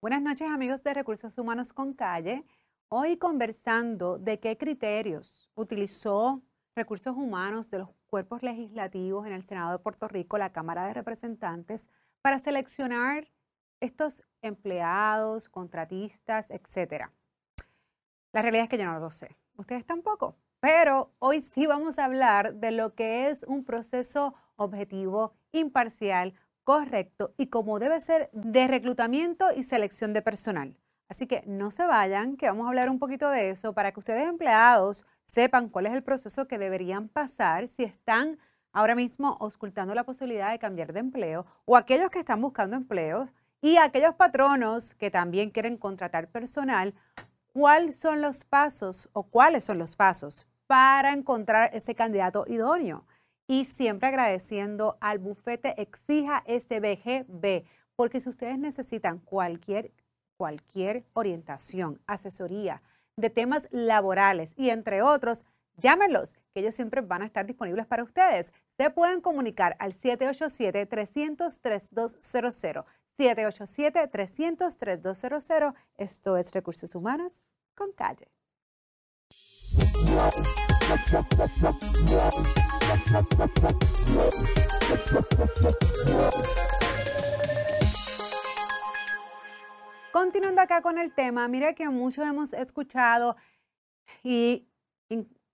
Buenas noches amigos de Recursos Humanos con Calle. Hoy conversando de qué criterios utilizó Recursos Humanos de los cuerpos legislativos en el Senado de Puerto Rico, la Cámara de Representantes, para seleccionar estos empleados, contratistas, etcétera. La realidad es que yo no lo sé. Ustedes tampoco. Pero hoy sí vamos a hablar de lo que es un proceso objetivo, imparcial, correcto y como debe ser de reclutamiento y selección de personal. Así que no se vayan, que vamos a hablar un poquito de eso para que ustedes empleados sepan cuál es el proceso que deberían pasar si están ahora mismo auscultando la posibilidad de cambiar de empleo o aquellos que están buscando empleos y aquellos patronos que también quieren contratar personal, cuáles son los pasos o cuáles son los pasos para encontrar ese candidato idóneo y siempre agradeciendo al bufete Exija SBGB, porque si ustedes necesitan cualquier, cualquier orientación, asesoría de temas laborales y entre otros, llámenlos, que ellos siempre van a estar disponibles para ustedes. Se pueden comunicar al 787-300-3200. 787-300-3200. Esto es Recursos Humanos con Calle. Continuando acá con el tema, mira que muchos hemos escuchado y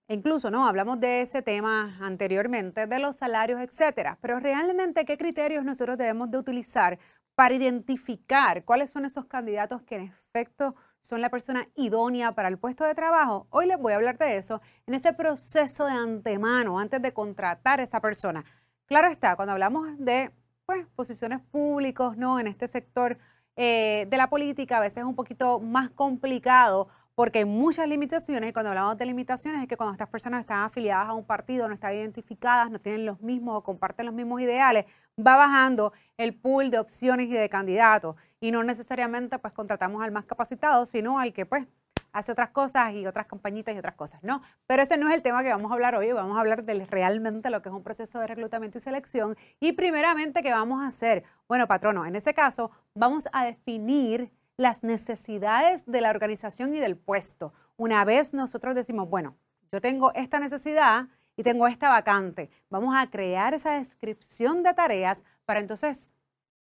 incluso no hablamos de ese tema anteriormente, de los salarios, etcétera. Pero realmente, ¿qué criterios nosotros debemos de utilizar para identificar cuáles son esos candidatos que en efecto son la persona idónea para el puesto de trabajo. Hoy les voy a hablar de eso en ese proceso de antemano, antes de contratar a esa persona. Claro está, cuando hablamos de pues, posiciones públicas, ¿no? En este sector eh, de la política a veces es un poquito más complicado porque hay muchas limitaciones y cuando hablamos de limitaciones es que cuando estas personas están afiliadas a un partido, no están identificadas, no tienen los mismos o comparten los mismos ideales, va bajando el pool de opciones y de candidatos y no necesariamente pues contratamos al más capacitado, sino al que pues hace otras cosas y otras compañitas y otras cosas, ¿no? Pero ese no es el tema que vamos a hablar hoy, vamos a hablar de realmente lo que es un proceso de reclutamiento y selección y primeramente, ¿qué vamos a hacer? Bueno, patrono, en ese caso vamos a definir las necesidades de la organización y del puesto. Una vez nosotros decimos, bueno, yo tengo esta necesidad y tengo esta vacante, vamos a crear esa descripción de tareas para entonces,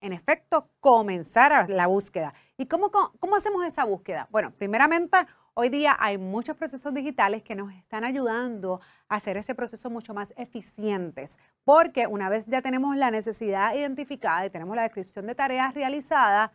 en efecto, comenzar la búsqueda. ¿Y cómo, cómo hacemos esa búsqueda? Bueno, primeramente, hoy día hay muchos procesos digitales que nos están ayudando a hacer ese proceso mucho más eficientes, porque una vez ya tenemos la necesidad identificada y tenemos la descripción de tareas realizadas,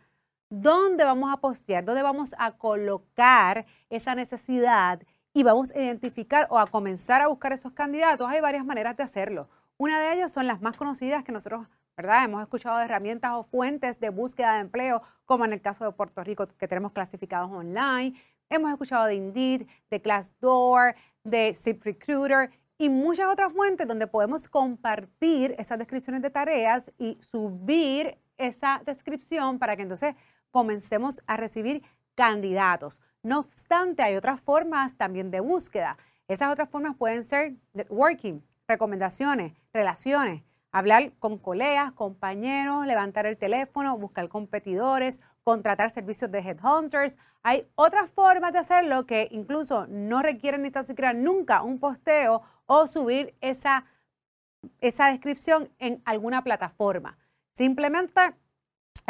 dónde vamos a postear, dónde vamos a colocar esa necesidad y vamos a identificar o a comenzar a buscar esos candidatos. Hay varias maneras de hacerlo. Una de ellas son las más conocidas que nosotros, ¿verdad? Hemos escuchado de herramientas o fuentes de búsqueda de empleo, como en el caso de Puerto Rico, que tenemos clasificados online. Hemos escuchado de Indeed, de Glassdoor, de ZipRecruiter y muchas otras fuentes donde podemos compartir esas descripciones de tareas y subir esa descripción para que entonces comencemos a recibir candidatos. No obstante, hay otras formas también de búsqueda. Esas otras formas pueden ser networking, recomendaciones, relaciones, hablar con colegas, compañeros, levantar el teléfono, buscar competidores, contratar servicios de headhunters. Hay otras formas de hacerlo que incluso no requieren ni tan siquiera nunca un posteo o subir esa, esa descripción en alguna plataforma. Simplemente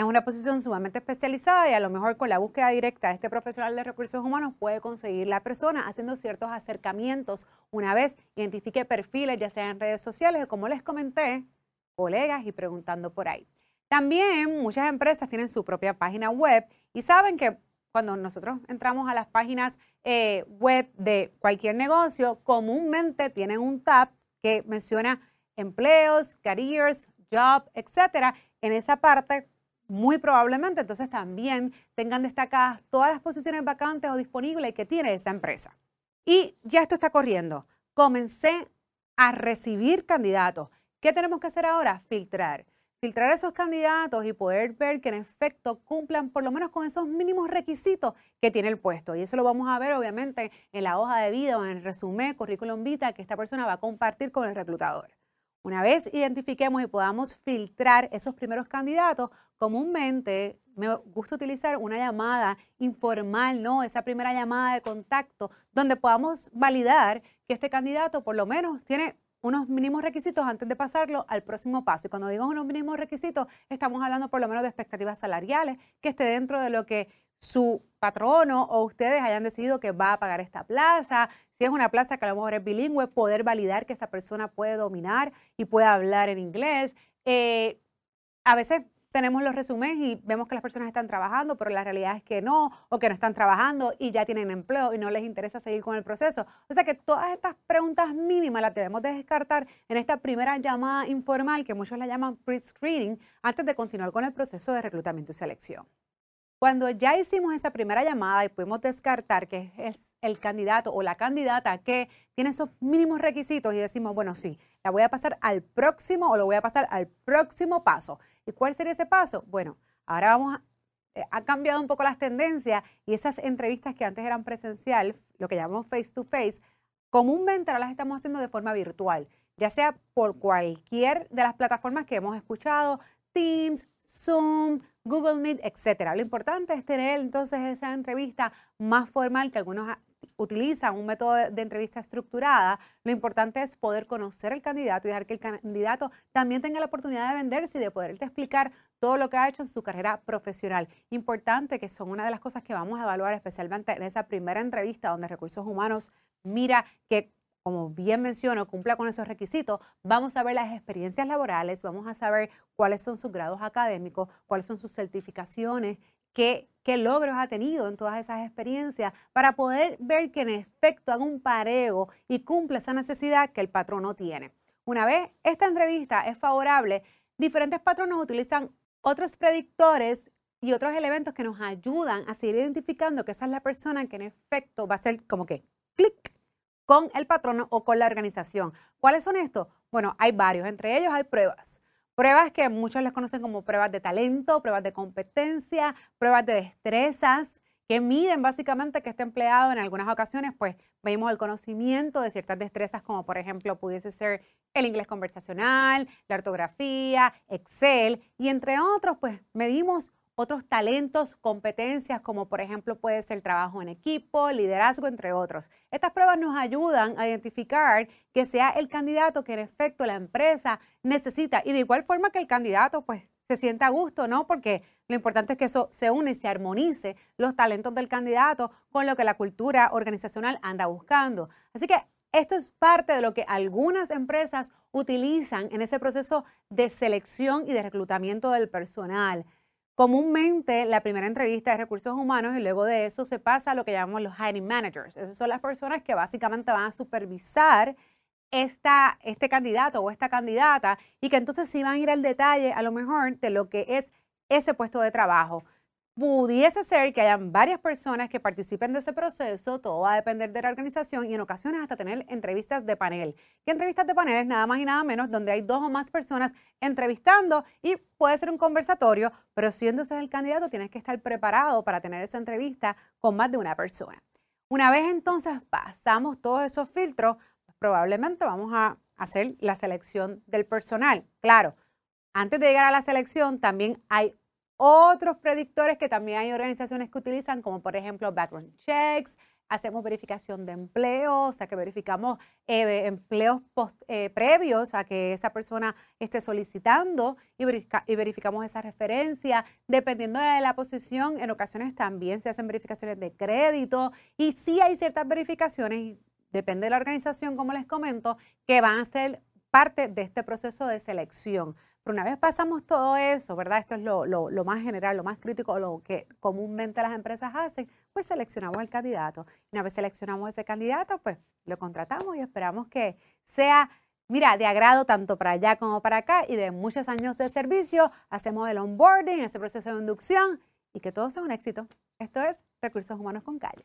en una posición sumamente especializada y a lo mejor con la búsqueda directa de este profesional de recursos humanos puede conseguir la persona haciendo ciertos acercamientos una vez identifique perfiles, ya sea en redes sociales o como les comenté, colegas y preguntando por ahí. También muchas empresas tienen su propia página web y saben que cuando nosotros entramos a las páginas eh, web de cualquier negocio, comúnmente tienen un tab que menciona empleos, careers, job, etcétera. En esa parte muy probablemente entonces también tengan destacadas todas las posiciones vacantes o disponibles que tiene esa empresa. Y ya esto está corriendo. Comencé a recibir candidatos. ¿Qué tenemos que hacer ahora? Filtrar. Filtrar esos candidatos y poder ver que en efecto cumplan por lo menos con esos mínimos requisitos que tiene el puesto. Y eso lo vamos a ver obviamente en la hoja de vida o en el resumen, currículum vita que esta persona va a compartir con el reclutador. Una vez identifiquemos y podamos filtrar esos primeros candidatos, comúnmente me gusta utilizar una llamada informal, ¿no? Esa primera llamada de contacto, donde podamos validar que este candidato por lo menos tiene unos mínimos requisitos antes de pasarlo al próximo paso. Y cuando digo unos mínimos requisitos, estamos hablando por lo menos de expectativas salariales, que esté dentro de lo que su patrono o ustedes hayan decidido que va a pagar esta plaza. Si es una plaza que a lo mejor es bilingüe, poder validar que esa persona puede dominar y puede hablar en inglés. Eh, a veces tenemos los resúmenes y vemos que las personas están trabajando, pero la realidad es que no, o que no están trabajando y ya tienen empleo y no les interesa seguir con el proceso. O sea que todas estas preguntas mínimas las debemos descartar en esta primera llamada informal, que muchos la llaman pre-screening, antes de continuar con el proceso de reclutamiento y selección. Cuando ya hicimos esa primera llamada y pudimos descartar que es el candidato o la candidata que tiene esos mínimos requisitos y decimos, bueno, sí, la voy a pasar al próximo o lo voy a pasar al próximo paso. ¿Y cuál sería ese paso? Bueno, ahora vamos a, eh, ha cambiado un poco las tendencias y esas entrevistas que antes eran presencial, lo que llamamos face to face, comúnmente ahora las estamos haciendo de forma virtual, ya sea por cualquier de las plataformas que hemos escuchado, Teams, Zoom, Google Meet, etcétera. Lo importante es tener entonces esa entrevista más formal que algunos utilizan un método de entrevista estructurada, lo importante es poder conocer al candidato y dejar que el candidato también tenga la oportunidad de venderse y de poderte explicar todo lo que ha hecho en su carrera profesional. Importante que son una de las cosas que vamos a evaluar especialmente en esa primera entrevista donde Recursos Humanos mira que como bien menciono, cumpla con esos requisitos, vamos a ver las experiencias laborales, vamos a saber cuáles son sus grados académicos, cuáles son sus certificaciones, qué, logros ha tenido en todas esas experiencias, para poder ver que en efecto haga un pareo y cumple esa necesidad que el patrono tiene. Una vez esta entrevista es favorable, diferentes patronos utilizan otros predictores y otros elementos que nos ayudan a seguir identificando que esa es la persona que en efecto va a ser como que clic con el patrono o con la organización. ¿Cuáles son estos? Bueno, hay varios, entre ellos hay pruebas. Pruebas que muchos les conocen como pruebas de talento, pruebas de competencia, pruebas de destrezas, que miden básicamente que este empleado en algunas ocasiones, pues vemos el conocimiento de ciertas destrezas, como por ejemplo pudiese ser el inglés conversacional, la ortografía, Excel, y entre otros, pues medimos otros talentos, competencias, como por ejemplo puede ser trabajo en equipo, liderazgo, entre otros. Estas pruebas nos ayudan a identificar que sea el candidato que en efecto la empresa necesita y de igual forma que el candidato pues se sienta a gusto, ¿no? Porque lo importante es que eso se une y se armonice los talentos del candidato con lo que la cultura organizacional anda buscando. Así que esto es parte de lo que algunas empresas utilizan en ese proceso de selección y de reclutamiento del personal. Comúnmente la primera entrevista de recursos humanos y luego de eso se pasa a lo que llamamos los hiring managers. Esas son las personas que básicamente van a supervisar esta, este candidato o esta candidata y que entonces sí van a ir al detalle a lo mejor de lo que es ese puesto de trabajo pudiese ser que hayan varias personas que participen de ese proceso, todo va a depender de la organización y en ocasiones hasta tener entrevistas de panel. ¿Qué entrevistas de panel es nada más y nada menos donde hay dos o más personas entrevistando y puede ser un conversatorio, pero siendo ese el candidato tienes que estar preparado para tener esa entrevista con más de una persona. Una vez entonces pasamos todos esos filtros, pues probablemente vamos a hacer la selección del personal. Claro, antes de llegar a la selección también hay otros predictores que también hay organizaciones que utilizan, como por ejemplo background checks, hacemos verificación de empleo, o sea que verificamos eh, empleos eh, previos a que esa persona esté solicitando y, verificamos esa referencia. Dependiendo de la posición, en ocasiones también se hacen verificaciones de crédito y sí hay ciertas verificaciones, depende de la organización, como les comento, que van a ser parte de este proceso de selección. Pero una vez pasamos todo eso, ¿verdad? Esto es lo, más general, lo más crítico, lo que comúnmente las empresas hacen, pues seleccionamos el candidato. Una vez seleccionamos ese candidato, pues lo contratamos y esperamos que sea, mira, de agrado tanto para allá como para acá y de muchos años de servicio. Hacemos el onboarding, ese proceso de inducción y que todo sea un éxito. Esto es Recursos Humanos con Calle.